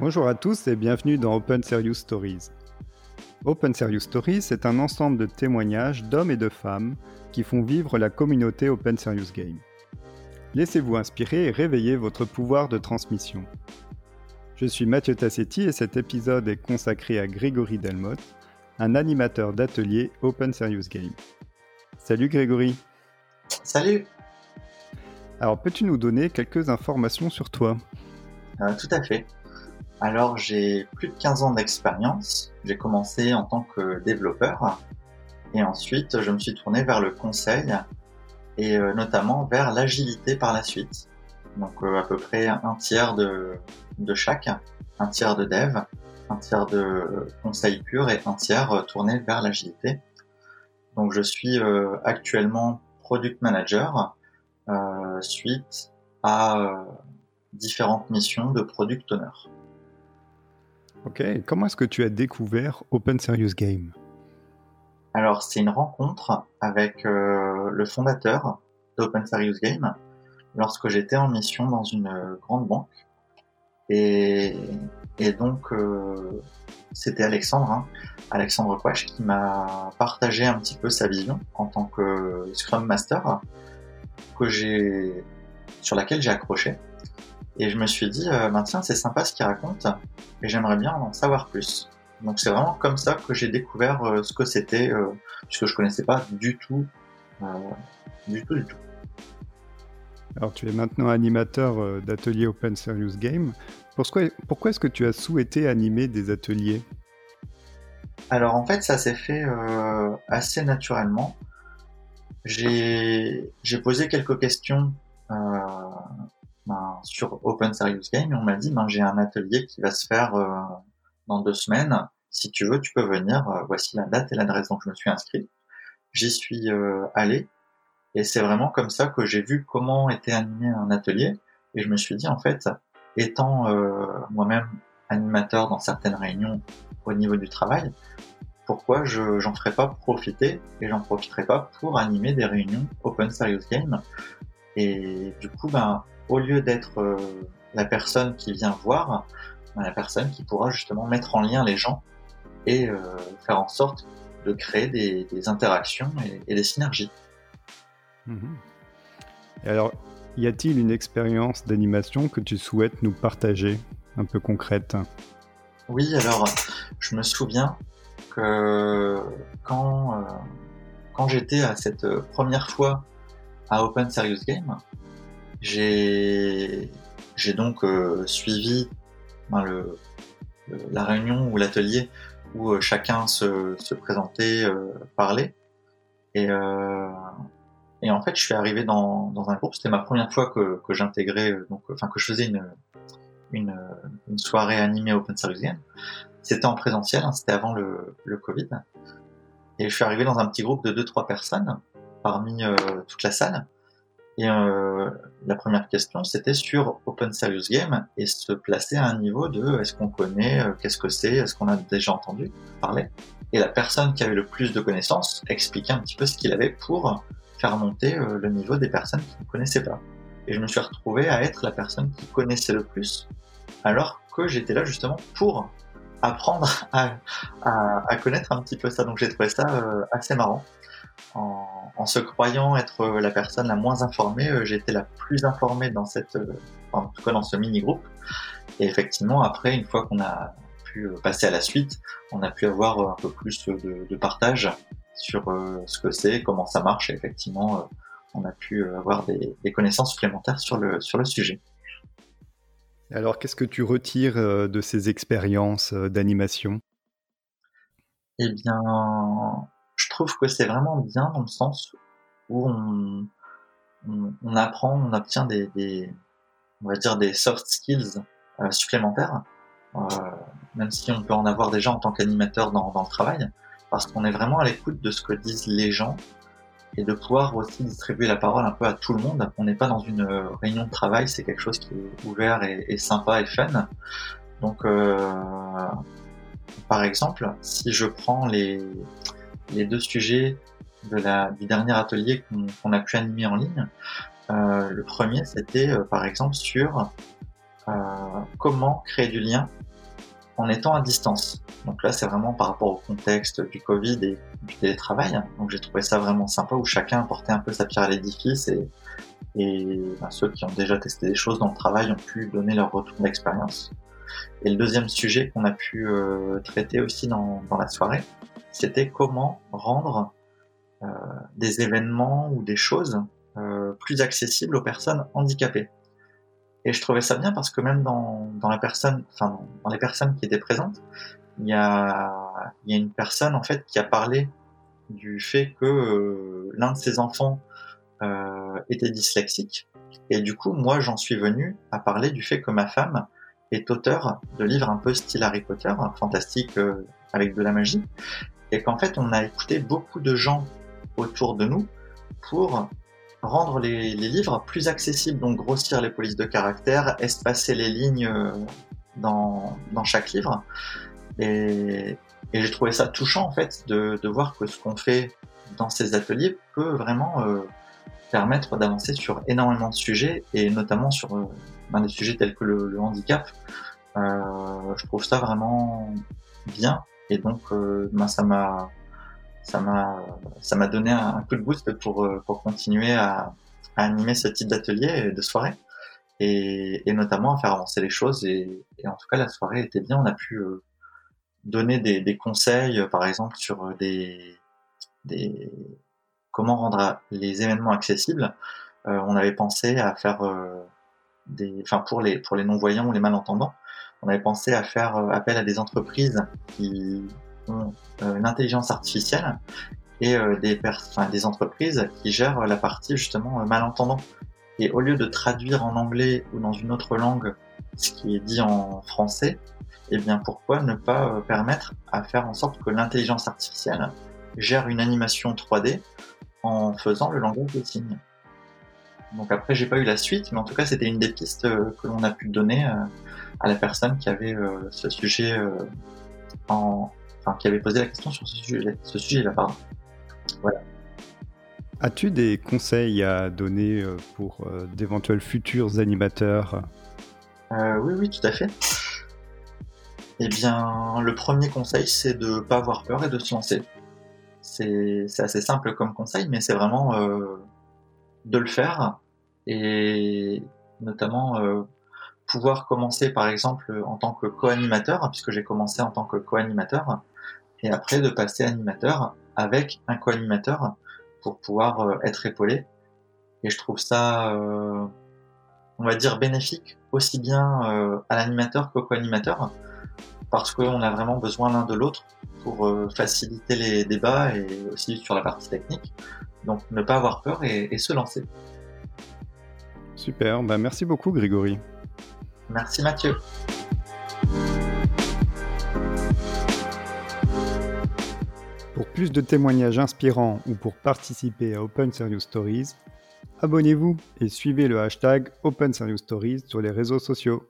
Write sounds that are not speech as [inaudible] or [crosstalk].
Bonjour à tous et bienvenue dans Open Serious Stories. Open Serious Stories est un ensemble de témoignages d'hommes et de femmes qui font vivre la communauté Open Serious Game. Laissez-vous inspirer et réveillez votre pouvoir de transmission. Je suis Mathieu Tassetti et cet épisode est consacré à Grégory Delmotte, un animateur d'atelier Open Serious Game. Salut Grégory. Salut. Alors peux-tu nous donner quelques informations sur toi? Euh, Tout à fait. Alors j'ai plus de 15 ans d'expérience. J'ai commencé en tant que développeur et ensuite je me suis tourné vers le conseil et euh, notamment vers l'agilité par la suite. Donc euh, à peu près un tiers de, de chaque, un tiers de dev, un tiers de conseil pur et un tiers tourné vers l'agilité. Donc je suis euh, actuellement product manager suite à différentes missions de product owner. Ok, comment est-ce que tu as découvert Open Serious Game? Alors, c'est une rencontre avec euh, le fondateur d'Open Serious Game lorsque j'étais en mission dans une euh, grande banque. Et, donc, euh, c'était Alexandre, hein, Alexandre Quash, qui m'a partagé un petit peu sa vision en tant que Scrum Master, que sur laquelle j'ai accroché. Et je me suis dit, euh, ben tiens, c'est sympa ce qu'il raconte, et j'aimerais bien en savoir plus. Donc c'est vraiment comme ça que j'ai découvert euh, ce que c'était, euh, puisque je connaissais pas du tout, euh, du tout, du tout. Alors tu es maintenant animateur d'ateliers Open Serious Game. Pourquoi, pourquoi est-ce que tu as souhaité animer des ateliers? Alors en fait ça s'est fait assez naturellement. J'ai posé quelques questions ben, sur Open Serious Game, on m'a dit ben, j'ai un atelier qui va se faire euh, dans deux semaines. Si tu veux, tu peux venir. Euh, voici la date et l'adresse. Donc je me suis inscrit. J'y suis euh, allé. Et c'est vraiment comme ça que j'ai vu comment était animé un atelier. Et je me suis dit, en fait, étant moi-même animateur dans certaines réunions au niveau du travail, pourquoi je j'en ferais pas profiter et j'en profiterai pas pour animer des réunions Open Serious Game? Et du coup, ben, au lieu d'être euh, la personne qui vient voir, ben, la personne qui pourra justement mettre en lien les gens et euh, faire en sorte de créer des, interactions et, des synergies. Mhm. Et alors, y a-t-il une expérience d'animation que tu souhaites nous partager, un peu concrète? Oui, alors, je me souviens que quand, euh, quand j'étais à cette première fois à Open Serious Game, j'ai donc euh, suivi ben, le, la réunion ou l'atelier où euh, chacun se, se présentait, euh, parlait. Et, et en fait, je suis arrivé dans, dans un groupe. C'était ma première fois que, que j'intégrais, enfin que je faisais une, une, une soirée animée Open Service Game. C'était en présentiel, hein, c'était avant le, le Covid. Et je suis arrivé dans un petit groupe de deux trois personnes parmi toute la salle. Et euh, la première question, c'était sur Open Serious Game et se placer à un niveau de est-ce qu'on connaît, euh, qu'est-ce que c'est, est-ce qu'on a déjà entendu parler? Et la personne qui avait le plus de connaissances expliquait un petit peu ce qu'il avait pour faire monter euh, le niveau des personnes qui ne connaissaient pas. Et je me suis retrouvé à être la personne qui connaissait le plus, alors que j'étais là justement pour apprendre [laughs] à, connaître un petit peu ça. Donc j'ai trouvé ça assez marrant en, se croyant être la personne la moins informée, euh, été la plus informée dans cette, euh, en tout cas dans ce mini groupe. Et effectivement, après, une fois qu'on a pu euh, passer à la suite, on a pu avoir un peu plus de, partage sur ce que c'est, comment ça marche. Et effectivement, on a pu avoir des, connaissances supplémentaires sur le, sur le sujet. Alors, qu'est-ce que tu retires de ces expériences d'animation? Eh bien, je trouve que c'est vraiment bien dans le sens où on, apprend, on obtient des, on va dire des soft skills euh, supplémentaires, euh, même si on peut en avoir déjà en tant qu'animateur dans, le travail, parce qu'on est vraiment à l'écoute de ce que disent les gens et de pouvoir aussi distribuer la parole un peu à tout le monde. On n'est pas dans une réunion de travail, c'est quelque chose qui est ouvert et, sympa et fun. Donc, euh, par exemple, si je prends les, les deux sujets de la, du dernier atelier qu'on a pu animer en ligne. Euh, le premier, c'était euh, par exemple sur euh, comment créer du lien en étant à distance. Donc là, c'est vraiment par rapport au contexte du Covid et du télétravail. Donc j'ai trouvé ça vraiment sympa où chacun apportait un peu sa pierre à l'édifice et, ben, ceux qui ont déjà testé des choses dans le travail ont pu donner leur retour d'expérience. Et le deuxième sujet qu'on a pu traiter aussi dans la soirée, c'était comment rendre euh, des événements ou des choses euh, plus accessibles aux personnes handicapées. Et je trouvais ça bien parce que même dans, dans la personne, enfin dans les personnes qui étaient présentes, il y a, y a une personne en fait qui a parlé du fait que euh, l'un de ses enfants euh, était dyslexique. Et du coup, moi, j'en suis venu à parler du fait que ma femme est auteur de livres un peu style Harry Potter, fantastique euh, avec de la magie, et qu'en fait, on a écouté beaucoup de gens autour de nous pour rendre les, livres plus accessibles, donc grossir les polices de caractère, espacer les lignes euh, dans, chaque livre. Et, j'ai trouvé ça touchant en fait de, voir que ce qu'on fait dans ces ateliers peut vraiment euh, permettre d'avancer sur énormément de sujets et notamment sur euh, des sujets tels que le, handicap. Je trouve ça vraiment bien et donc euh, ben, ça m'a ça m'a ça m'a donné un, coup de boost pour euh, pour continuer à, à animer ce type d'atelier et de soirée. Et, et, notamment à faire avancer les choses. Et, et, en tout cas la soirée était bien. On a pu euh, donner des, des, conseils par exemple sur des des comment rendre les événements accessibles. Euh, on avait pensé à faire euh, des enfin pour les pour les non voyants ou les malentendants on avait pensé à faire appel à des entreprises qui ont euh, une intelligence artificielle et euh, des, entreprises qui gèrent la partie justement euh, malentendant. Et au lieu de traduire en anglais ou dans une autre langue ce qui est dit en français, eh bien pourquoi ne pas permettre à faire en sorte que l'intelligence artificielle gère une animation 3D en faisant le langage des signes? Donc après j'ai pas eu la suite, mais en tout cas c'était une des pistes que l'on a pu donner à la personne qui avait ce sujet en, enfin, qui avait posé la question sur ce sujet-là. Ce sujet pardon. Voilà. As-tu des conseils à donner euh, pour euh, d'éventuels futurs animateurs? Euh, Oui, oui, tout à fait. Eh bien, le premier conseil, c'est de ne pas avoir peur et de se lancer. C'est assez simple comme conseil, mais c'est vraiment euh, de le faire et notamment euh, pouvoir commencer par exemple en tant que co-animateur, puisque j'ai commencé en tant que co-animateur, et après de passer animateur avec un co-animateur pour pouvoir euh, être épaulé. Et je trouve ça, euh, on va dire, bénéfique aussi bien à l'animateur qu'au co-animateur, parce qu'on a vraiment besoin l'un de l'autre pour faciliter les débats et aussi sur la partie technique. Donc ne pas avoir peur et, et se lancer. Super, bah, merci beaucoup Grégory. Merci Mathieu. Pour plus de témoignages inspirants ou pour participer à Open Serious Stories, abonnez-vous et suivez le hashtag Open Serious Stories sur les réseaux sociaux.